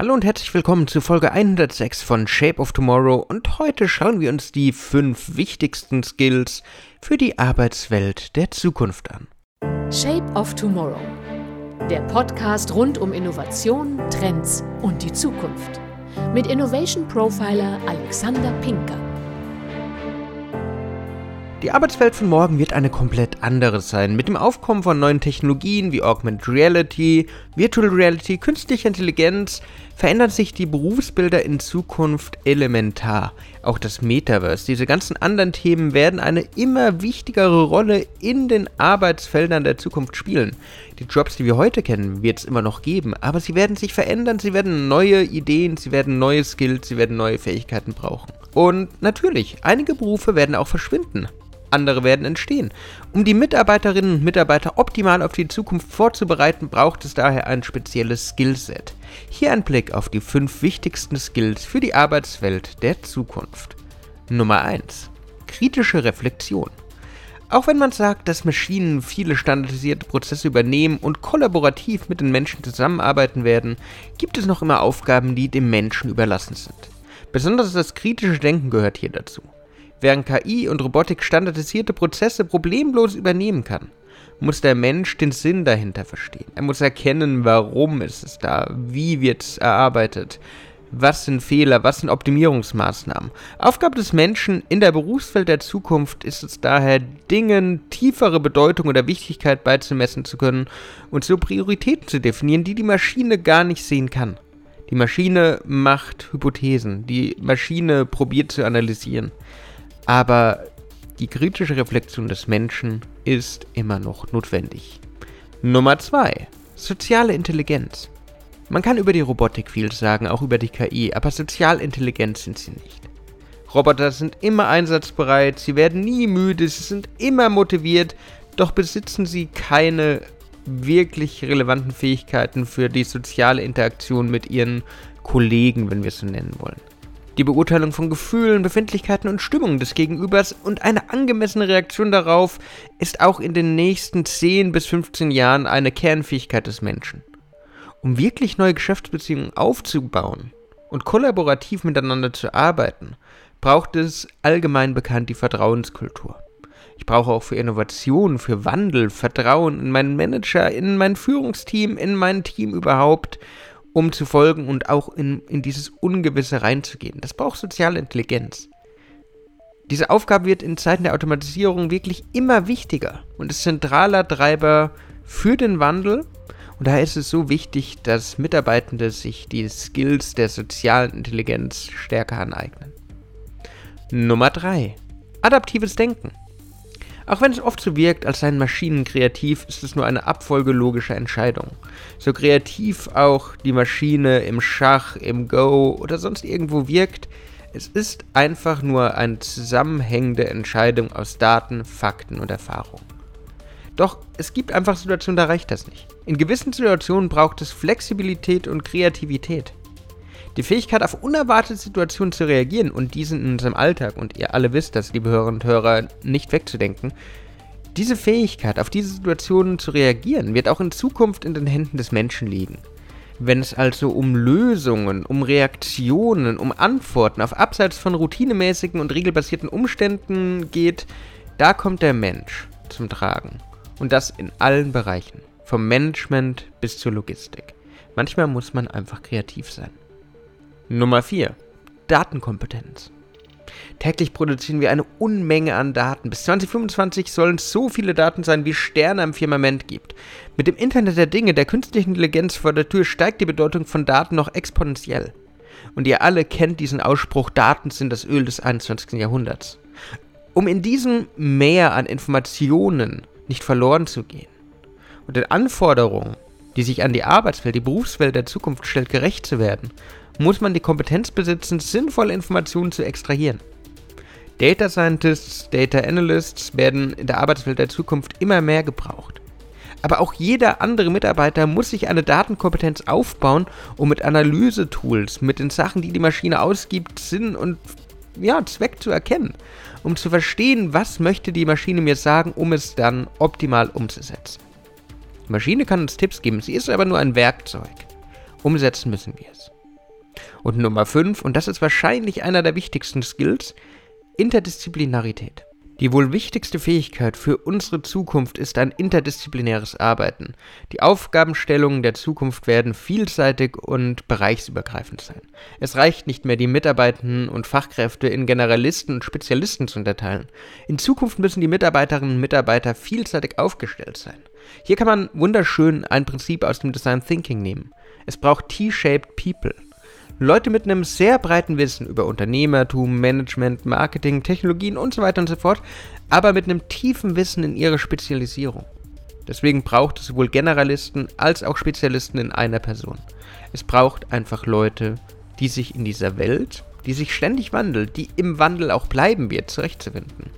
Hallo und herzlich willkommen zu Folge 106 von Shape of Tomorrow und heute schauen wir uns die fünf wichtigsten Skills für die Arbeitswelt der Zukunft an. Shape of Tomorrow. Der Podcast rund um Innovation, Trends und die Zukunft. Mit Innovation Profiler Alexander Pinker. Die Arbeitswelt von morgen wird eine komplett andere sein. Mit dem Aufkommen von neuen Technologien wie Augmented Reality, Virtual Reality, künstliche Intelligenz verändern sich die Berufsbilder in Zukunft elementar. Auch das Metaverse, diese ganzen anderen Themen werden eine immer wichtigere Rolle in den Arbeitsfeldern der Zukunft spielen. Die Jobs, die wir heute kennen, wird es immer noch geben, aber sie werden sich verändern, sie werden neue Ideen, sie werden neue Skills, sie werden neue Fähigkeiten brauchen. Und natürlich, einige Berufe werden auch verschwinden andere werden entstehen. Um die Mitarbeiterinnen und Mitarbeiter optimal auf die Zukunft vorzubereiten, braucht es daher ein spezielles Skillset. Hier ein Blick auf die fünf wichtigsten Skills für die Arbeitswelt der Zukunft. Nummer 1. Kritische Reflexion. Auch wenn man sagt, dass Maschinen viele standardisierte Prozesse übernehmen und kollaborativ mit den Menschen zusammenarbeiten werden, gibt es noch immer Aufgaben, die dem Menschen überlassen sind. Besonders das kritische Denken gehört hier dazu. Während KI und Robotik standardisierte Prozesse problemlos übernehmen kann, muss der Mensch den Sinn dahinter verstehen. Er muss erkennen, warum ist es da, wie wird es erarbeitet, was sind Fehler, was sind Optimierungsmaßnahmen. Aufgabe des Menschen in der Berufswelt der Zukunft ist es daher, Dingen tiefere Bedeutung oder Wichtigkeit beizumessen zu können und so Prioritäten zu definieren, die die Maschine gar nicht sehen kann. Die Maschine macht Hypothesen, die Maschine probiert zu analysieren. Aber die kritische Reflexion des Menschen ist immer noch notwendig. Nummer 2. Soziale Intelligenz. Man kann über die Robotik viel sagen, auch über die KI, aber sozial intelligent sind sie nicht. Roboter sind immer einsatzbereit, sie werden nie müde, sie sind immer motiviert, doch besitzen sie keine wirklich relevanten Fähigkeiten für die soziale Interaktion mit ihren Kollegen, wenn wir es so nennen wollen die Beurteilung von Gefühlen, Befindlichkeiten und Stimmungen des Gegenübers und eine angemessene Reaktion darauf ist auch in den nächsten 10 bis 15 Jahren eine Kernfähigkeit des Menschen. Um wirklich neue Geschäftsbeziehungen aufzubauen und kollaborativ miteinander zu arbeiten, braucht es allgemein bekannt die Vertrauenskultur. Ich brauche auch für Innovation, für Wandel, Vertrauen in meinen Manager, in mein Führungsteam, in mein Team überhaupt um zu folgen und auch in, in dieses Ungewisse reinzugehen. Das braucht soziale Intelligenz. Diese Aufgabe wird in Zeiten der Automatisierung wirklich immer wichtiger und ist zentraler Treiber für den Wandel. Und daher ist es so wichtig, dass Mitarbeitende sich die Skills der sozialen Intelligenz stärker aneignen. Nummer 3. Adaptives Denken. Auch wenn es oft so wirkt, als seien Maschinen kreativ, ist es nur eine Abfolge logischer Entscheidungen. So kreativ auch die Maschine im Schach, im Go oder sonst irgendwo wirkt, es ist einfach nur eine zusammenhängende Entscheidung aus Daten, Fakten und Erfahrungen. Doch es gibt einfach Situationen, da reicht das nicht. In gewissen Situationen braucht es Flexibilität und Kreativität. Die Fähigkeit, auf unerwartete Situationen zu reagieren und diesen in unserem Alltag, und ihr alle wisst das, liebe Hörerinnen und Hörer, nicht wegzudenken, diese Fähigkeit, auf diese Situationen zu reagieren, wird auch in Zukunft in den Händen des Menschen liegen. Wenn es also um Lösungen, um Reaktionen, um Antworten auf abseits von routinemäßigen und regelbasierten Umständen geht, da kommt der Mensch zum Tragen. Und das in allen Bereichen, vom Management bis zur Logistik. Manchmal muss man einfach kreativ sein. Nummer 4. Datenkompetenz. Täglich produzieren wir eine Unmenge an Daten. Bis 2025 sollen es so viele Daten sein, wie Sterne am Firmament gibt. Mit dem Internet der Dinge, der künstlichen Intelligenz vor der Tür, steigt die Bedeutung von Daten noch exponentiell. Und ihr alle kennt diesen Ausspruch, Daten sind das Öl des 21. Jahrhunderts. Um in diesem Meer an Informationen nicht verloren zu gehen und den Anforderungen, die sich an die Arbeitswelt, die Berufswelt der Zukunft stellt, gerecht zu werden, muss man die Kompetenz besitzen, sinnvolle Informationen zu extrahieren. Data Scientists, Data Analysts werden in der Arbeitswelt der Zukunft immer mehr gebraucht. Aber auch jeder andere Mitarbeiter muss sich eine Datenkompetenz aufbauen, um mit Analysetools, mit den Sachen, die die Maschine ausgibt, Sinn und ja, Zweck zu erkennen, um zu verstehen, was möchte die Maschine mir sagen, um es dann optimal umzusetzen. Die Maschine kann uns Tipps geben, sie ist aber nur ein Werkzeug. Umsetzen müssen wir es. Und Nummer 5, und das ist wahrscheinlich einer der wichtigsten Skills, Interdisziplinarität. Die wohl wichtigste Fähigkeit für unsere Zukunft ist ein interdisziplinäres Arbeiten. Die Aufgabenstellungen der Zukunft werden vielseitig und bereichsübergreifend sein. Es reicht nicht mehr, die Mitarbeitenden und Fachkräfte in Generalisten und Spezialisten zu unterteilen. In Zukunft müssen die Mitarbeiterinnen und Mitarbeiter vielseitig aufgestellt sein. Hier kann man wunderschön ein Prinzip aus dem Design Thinking nehmen. Es braucht T-shaped People. Leute mit einem sehr breiten Wissen über Unternehmertum, Management, Marketing, Technologien und so weiter und so fort, aber mit einem tiefen Wissen in ihrer Spezialisierung. Deswegen braucht es sowohl Generalisten als auch Spezialisten in einer Person. Es braucht einfach Leute, die sich in dieser Welt, die sich ständig wandelt, die im Wandel auch bleiben wird, zurechtzufinden.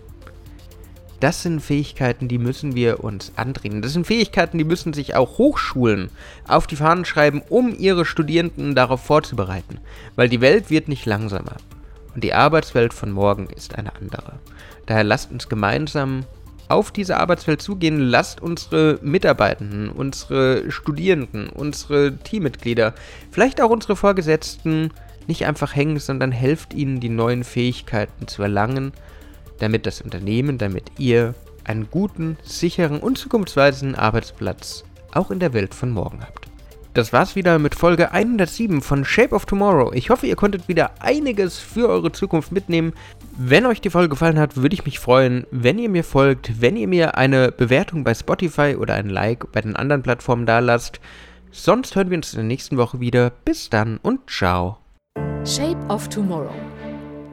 Das sind Fähigkeiten, die müssen wir uns andrehen. Das sind Fähigkeiten, die müssen sich auch Hochschulen auf die Fahnen schreiben, um ihre Studierenden darauf vorzubereiten. Weil die Welt wird nicht langsamer. Und die Arbeitswelt von morgen ist eine andere. Daher lasst uns gemeinsam auf diese Arbeitswelt zugehen. Lasst unsere Mitarbeitenden, unsere Studierenden, unsere Teammitglieder, vielleicht auch unsere Vorgesetzten nicht einfach hängen, sondern helft ihnen, die neuen Fähigkeiten zu erlangen damit das Unternehmen, damit ihr einen guten, sicheren und zukunftsweisenden Arbeitsplatz auch in der Welt von morgen habt. Das war's wieder mit Folge 107 von Shape of Tomorrow. Ich hoffe, ihr konntet wieder einiges für eure Zukunft mitnehmen. Wenn euch die Folge gefallen hat, würde ich mich freuen, wenn ihr mir folgt, wenn ihr mir eine Bewertung bei Spotify oder ein Like bei den anderen Plattformen da lasst. Sonst hören wir uns in der nächsten Woche wieder. Bis dann und ciao. Shape of Tomorrow